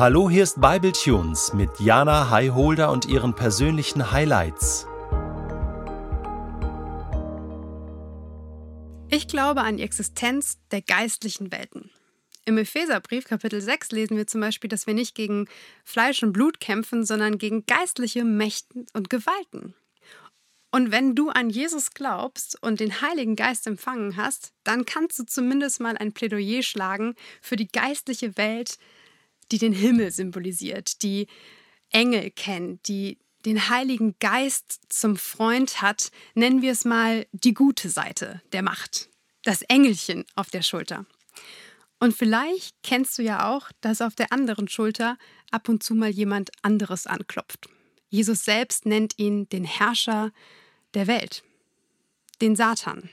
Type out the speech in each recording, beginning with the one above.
Hallo, hier ist Bible Tunes mit Jana Highholder und ihren persönlichen Highlights. Ich glaube an die Existenz der geistlichen Welten. Im Epheserbrief Kapitel 6 lesen wir zum Beispiel, dass wir nicht gegen Fleisch und Blut kämpfen, sondern gegen geistliche Mächten und Gewalten. Und wenn du an Jesus glaubst und den Heiligen Geist empfangen hast, dann kannst du zumindest mal ein Plädoyer schlagen für die geistliche Welt, die den Himmel symbolisiert, die Engel kennt, die den Heiligen Geist zum Freund hat, nennen wir es mal die gute Seite der Macht, das Engelchen auf der Schulter. Und vielleicht kennst du ja auch, dass auf der anderen Schulter ab und zu mal jemand anderes anklopft. Jesus selbst nennt ihn den Herrscher der Welt, den Satan.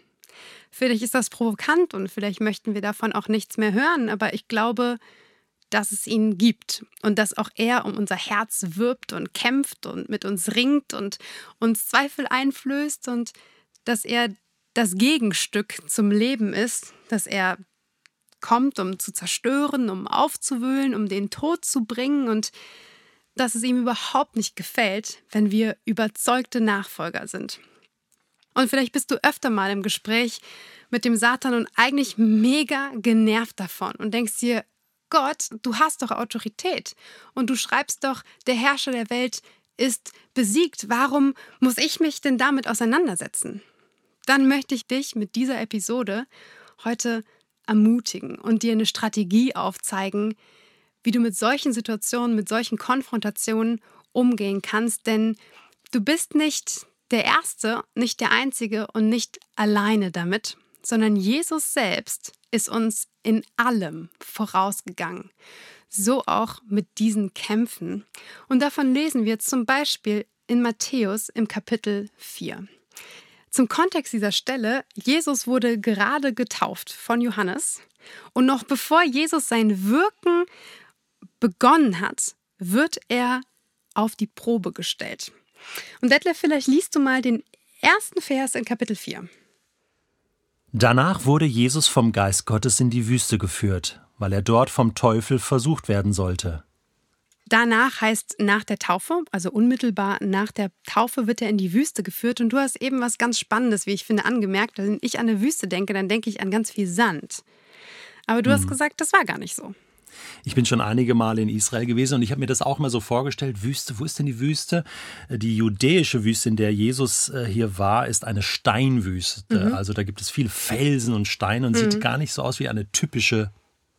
Vielleicht ist das provokant und vielleicht möchten wir davon auch nichts mehr hören, aber ich glaube, dass es ihn gibt und dass auch er um unser Herz wirbt und kämpft und mit uns ringt und uns Zweifel einflößt und dass er das Gegenstück zum Leben ist, dass er kommt, um zu zerstören, um aufzuwühlen, um den Tod zu bringen und dass es ihm überhaupt nicht gefällt, wenn wir überzeugte Nachfolger sind. Und vielleicht bist du öfter mal im Gespräch mit dem Satan und eigentlich mega genervt davon und denkst dir, Gott, du hast doch Autorität und du schreibst doch, der Herrscher der Welt ist besiegt. Warum muss ich mich denn damit auseinandersetzen? Dann möchte ich dich mit dieser Episode heute ermutigen und dir eine Strategie aufzeigen, wie du mit solchen Situationen, mit solchen Konfrontationen umgehen kannst, denn du bist nicht der Erste, nicht der Einzige und nicht alleine damit, sondern Jesus selbst ist uns in allem vorausgegangen. So auch mit diesen Kämpfen. Und davon lesen wir zum Beispiel in Matthäus im Kapitel 4. Zum Kontext dieser Stelle, Jesus wurde gerade getauft von Johannes und noch bevor Jesus sein Wirken begonnen hat, wird er auf die Probe gestellt. Und Detlef, vielleicht liest du mal den ersten Vers in Kapitel 4. Danach wurde Jesus vom Geist Gottes in die Wüste geführt, weil er dort vom Teufel versucht werden sollte. Danach heißt nach der Taufe, also unmittelbar nach der Taufe wird er in die Wüste geführt. Und du hast eben was ganz Spannendes, wie ich finde, angemerkt. Wenn ich an eine Wüste denke, dann denke ich an ganz viel Sand. Aber du hm. hast gesagt, das war gar nicht so. Ich bin schon einige Male in Israel gewesen und ich habe mir das auch mal so vorgestellt. Wüste, wo ist denn die Wüste? Die judäische Wüste, in der Jesus äh, hier war, ist eine Steinwüste. Mhm. Also da gibt es viele Felsen und Steine und mhm. sieht gar nicht so aus wie eine typische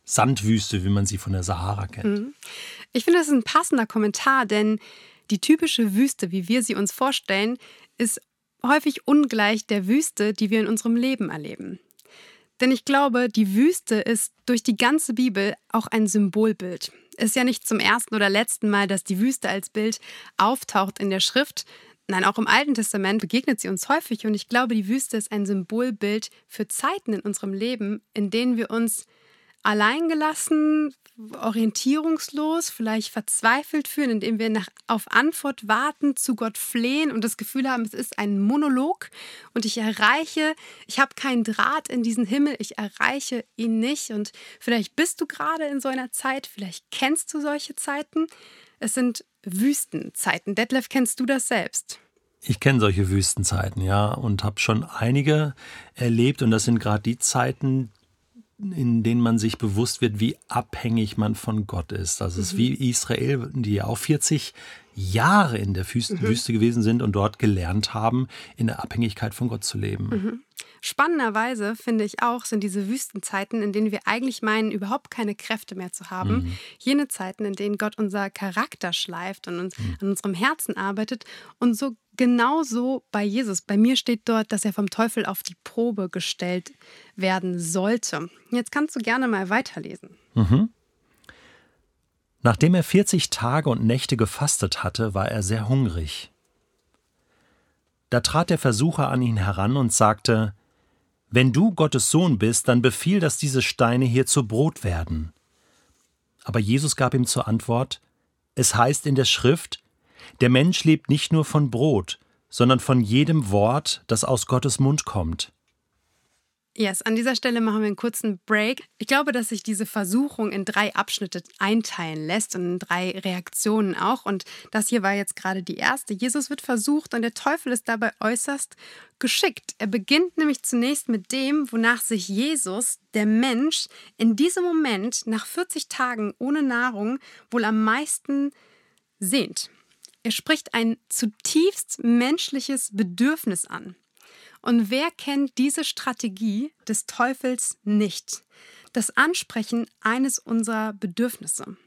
Sandwüste, wie man sie von der Sahara kennt. Mhm. Ich finde, das ist ein passender Kommentar, denn die typische Wüste, wie wir sie uns vorstellen, ist häufig ungleich der Wüste, die wir in unserem Leben erleben. Denn ich glaube, die Wüste ist durch die ganze Bibel auch ein Symbolbild. Ist ja nicht zum ersten oder letzten Mal, dass die Wüste als Bild auftaucht in der Schrift. Nein, auch im Alten Testament begegnet sie uns häufig und ich glaube, die Wüste ist ein Symbolbild für Zeiten in unserem Leben, in denen wir uns alleingelassen, orientierungslos, vielleicht verzweifelt fühlen, indem wir nach, auf Antwort warten, zu Gott flehen und das Gefühl haben, es ist ein Monolog und ich erreiche, ich habe keinen Draht in diesen Himmel, ich erreiche ihn nicht. Und vielleicht bist du gerade in so einer Zeit, vielleicht kennst du solche Zeiten. Es sind Wüstenzeiten. Detlef, kennst du das selbst? Ich kenne solche Wüstenzeiten, ja, und habe schon einige erlebt. Und das sind gerade die Zeiten, in denen man sich bewusst wird, wie abhängig man von Gott ist. Das ist mhm. wie Israel, die ja auch 40 Jahre in der Wüste, mhm. Wüste gewesen sind und dort gelernt haben, in der Abhängigkeit von Gott zu leben. Mhm. Spannenderweise finde ich auch, sind diese Wüstenzeiten, in denen wir eigentlich meinen, überhaupt keine Kräfte mehr zu haben, mhm. jene Zeiten, in denen Gott unser Charakter schleift und uns, mhm. an unserem Herzen arbeitet und so genauso bei Jesus. Bei mir steht dort, dass er vom Teufel auf die Probe gestellt werden sollte. Jetzt kannst du gerne mal weiterlesen. Mhm. Nachdem er 40 Tage und Nächte gefastet hatte, war er sehr hungrig. Da trat der Versucher an ihn heran und sagte, Wenn du Gottes Sohn bist, dann befiehl, dass diese Steine hier zu Brot werden. Aber Jesus gab ihm zur Antwort, Es heißt in der Schrift, der Mensch lebt nicht nur von Brot, sondern von jedem Wort, das aus Gottes Mund kommt. Yes, an dieser Stelle machen wir einen kurzen Break. Ich glaube, dass sich diese Versuchung in drei Abschnitte einteilen lässt und in drei Reaktionen auch. Und das hier war jetzt gerade die erste. Jesus wird versucht und der Teufel ist dabei äußerst geschickt. Er beginnt nämlich zunächst mit dem, wonach sich Jesus, der Mensch, in diesem Moment nach 40 Tagen ohne Nahrung wohl am meisten sehnt. Er spricht ein zutiefst menschliches Bedürfnis an. Und wer kennt diese Strategie des Teufels nicht? Das Ansprechen eines unserer Bedürfnisse.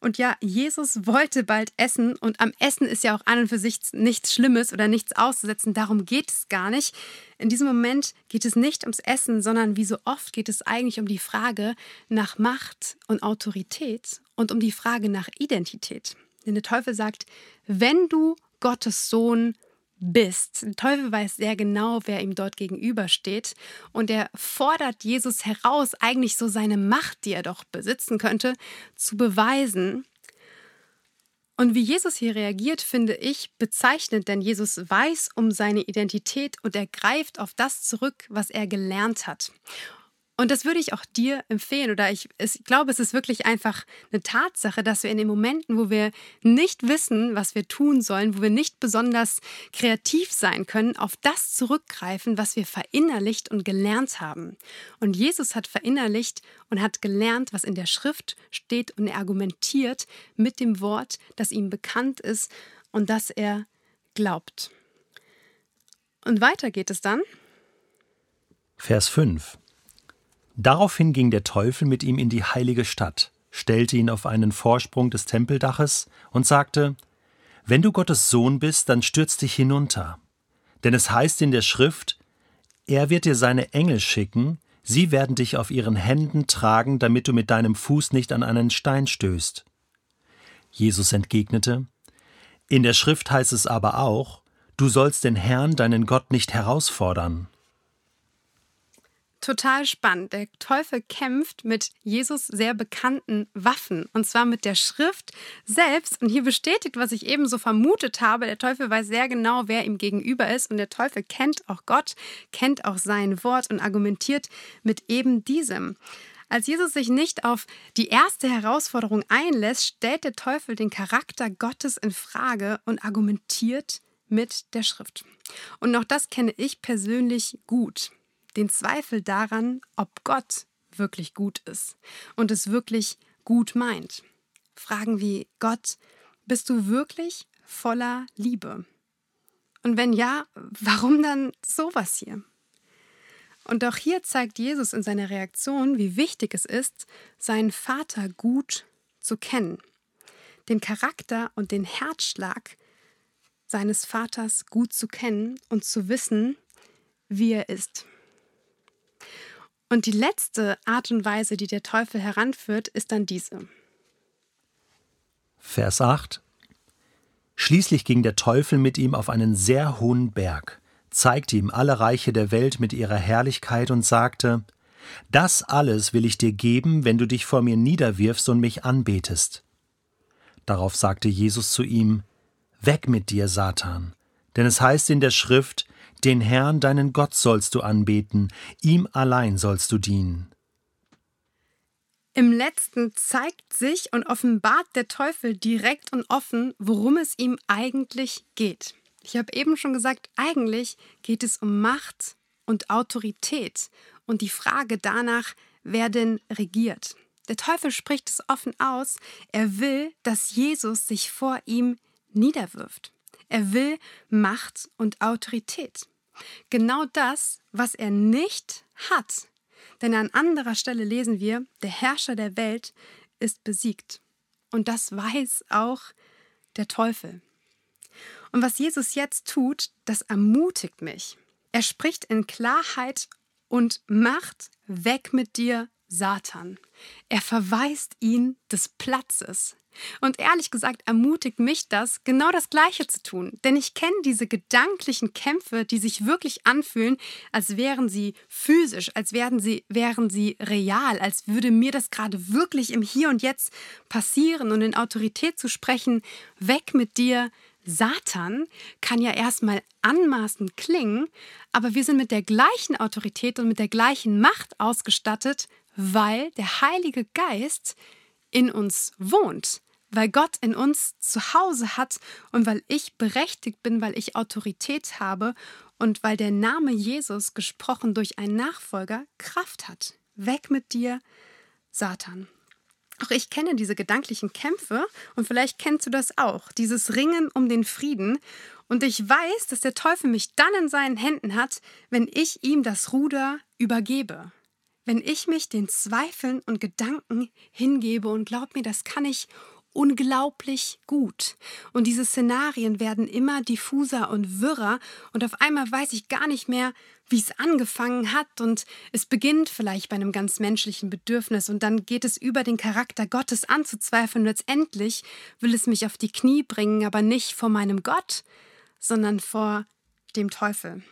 Und ja, Jesus wollte bald essen und am Essen ist ja auch an und für sich nichts Schlimmes oder nichts auszusetzen. Darum geht es gar nicht. In diesem Moment geht es nicht ums Essen, sondern wie so oft geht es eigentlich um die Frage nach Macht und Autorität und um die Frage nach Identität. Denn der Teufel sagt, wenn du Gottes Sohn bist. Der Teufel weiß sehr genau, wer ihm dort gegenübersteht. Und er fordert Jesus heraus, eigentlich so seine Macht, die er doch besitzen könnte, zu beweisen. Und wie Jesus hier reagiert, finde ich bezeichnend, denn Jesus weiß um seine Identität und er greift auf das zurück, was er gelernt hat. Und das würde ich auch dir empfehlen. Oder ich, ich, glaube, es ist wirklich einfach eine Tatsache, dass wir in den Momenten, wo wir nicht wissen, was wir tun sollen, wo wir nicht besonders kreativ sein können, auf das zurückgreifen, was wir verinnerlicht und gelernt haben. Und Jesus hat verinnerlicht und hat gelernt, was in der Schrift steht und er argumentiert mit dem Wort, das ihm bekannt ist und das er glaubt. Und weiter geht es dann. Vers 5. Daraufhin ging der Teufel mit ihm in die heilige Stadt, stellte ihn auf einen Vorsprung des Tempeldaches und sagte Wenn du Gottes Sohn bist, dann stürz dich hinunter. Denn es heißt in der Schrift Er wird dir seine Engel schicken, sie werden dich auf ihren Händen tragen, damit du mit deinem Fuß nicht an einen Stein stößt. Jesus entgegnete In der Schrift heißt es aber auch Du sollst den Herrn, deinen Gott, nicht herausfordern. Total spannend. Der Teufel kämpft mit Jesus sehr bekannten Waffen. Und zwar mit der Schrift selbst. Und hier bestätigt, was ich eben so vermutet habe. Der Teufel weiß sehr genau, wer ihm gegenüber ist. Und der Teufel kennt auch Gott, kennt auch sein Wort und argumentiert mit eben diesem. Als Jesus sich nicht auf die erste Herausforderung einlässt, stellt der Teufel den Charakter Gottes in Frage und argumentiert mit der Schrift. Und auch das kenne ich persönlich gut den Zweifel daran, ob Gott wirklich gut ist und es wirklich gut meint. Fragen wie Gott, bist du wirklich voller Liebe? Und wenn ja, warum dann sowas hier? Und auch hier zeigt Jesus in seiner Reaktion, wie wichtig es ist, seinen Vater gut zu kennen, den Charakter und den Herzschlag seines Vaters gut zu kennen und zu wissen, wie er ist. Und die letzte Art und Weise, die der Teufel heranführt, ist dann diese. Vers 8 Schließlich ging der Teufel mit ihm auf einen sehr hohen Berg, zeigte ihm alle Reiche der Welt mit ihrer Herrlichkeit und sagte, Das alles will ich dir geben, wenn du dich vor mir niederwirfst und mich anbetest. Darauf sagte Jesus zu ihm, Weg mit dir, Satan, denn es heißt in der Schrift, den Herrn, deinen Gott, sollst du anbeten, ihm allein sollst du dienen. Im letzten zeigt sich und offenbart der Teufel direkt und offen, worum es ihm eigentlich geht. Ich habe eben schon gesagt, eigentlich geht es um Macht und Autorität und die Frage danach, wer denn regiert. Der Teufel spricht es offen aus, er will, dass Jesus sich vor ihm niederwirft. Er will Macht und Autorität. Genau das, was er nicht hat. Denn an anderer Stelle lesen wir, der Herrscher der Welt ist besiegt. Und das weiß auch der Teufel. Und was Jesus jetzt tut, das ermutigt mich. Er spricht in Klarheit und Macht weg mit dir, Satan. Er verweist ihn des Platzes. Und ehrlich gesagt ermutigt mich das, genau das Gleiche zu tun. Denn ich kenne diese gedanklichen Kämpfe, die sich wirklich anfühlen, als wären sie physisch, als wären sie, wären sie real, als würde mir das gerade wirklich im Hier und Jetzt passieren und in Autorität zu sprechen, weg mit dir, Satan kann ja erstmal anmaßend klingen, aber wir sind mit der gleichen Autorität und mit der gleichen Macht ausgestattet, weil der Heilige Geist in uns wohnt, weil Gott in uns zu Hause hat und weil ich berechtigt bin, weil ich Autorität habe und weil der Name Jesus gesprochen durch einen Nachfolger Kraft hat. Weg mit dir, Satan. Auch ich kenne diese gedanklichen Kämpfe und vielleicht kennst du das auch, dieses Ringen um den Frieden. Und ich weiß, dass der Teufel mich dann in seinen Händen hat, wenn ich ihm das Ruder übergebe. Wenn ich mich den Zweifeln und Gedanken hingebe und glaub mir, das kann ich unglaublich gut. Und diese Szenarien werden immer diffuser und wirrer und auf einmal weiß ich gar nicht mehr, wie es angefangen hat und es beginnt vielleicht bei einem ganz menschlichen Bedürfnis und dann geht es über den Charakter Gottes anzuzweifeln und letztendlich will es mich auf die Knie bringen, aber nicht vor meinem Gott, sondern vor dem Teufel.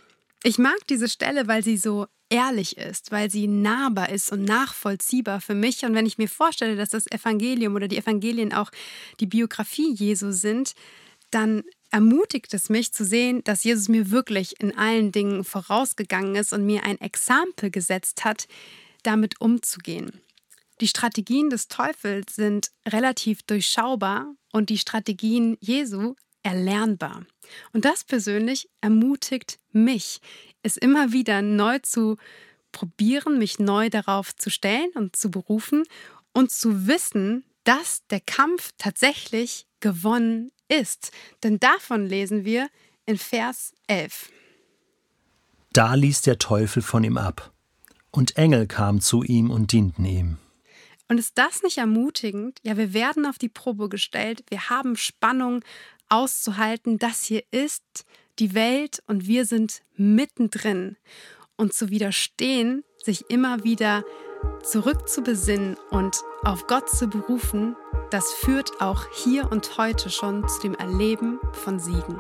Ich mag diese Stelle, weil sie so ehrlich ist, weil sie nahbar ist und nachvollziehbar für mich. Und wenn ich mir vorstelle, dass das Evangelium oder die Evangelien auch die Biografie Jesu sind, dann ermutigt es mich zu sehen, dass Jesus mir wirklich in allen Dingen vorausgegangen ist und mir ein Exempel gesetzt hat, damit umzugehen. Die Strategien des Teufels sind relativ durchschaubar und die Strategien Jesu erlernbar. Und das persönlich ermutigt mich, es immer wieder neu zu probieren, mich neu darauf zu stellen und zu berufen und zu wissen, dass der Kampf tatsächlich gewonnen ist. Denn davon lesen wir in Vers 11. Da ließ der Teufel von ihm ab, und Engel kamen zu ihm und dienten ihm. Und ist das nicht ermutigend? Ja, wir werden auf die Probe gestellt, wir haben Spannung auszuhalten, das hier ist die Welt und wir sind mittendrin. Und zu widerstehen, sich immer wieder zurückzubesinnen und auf Gott zu berufen, das führt auch hier und heute schon zu dem Erleben von Siegen.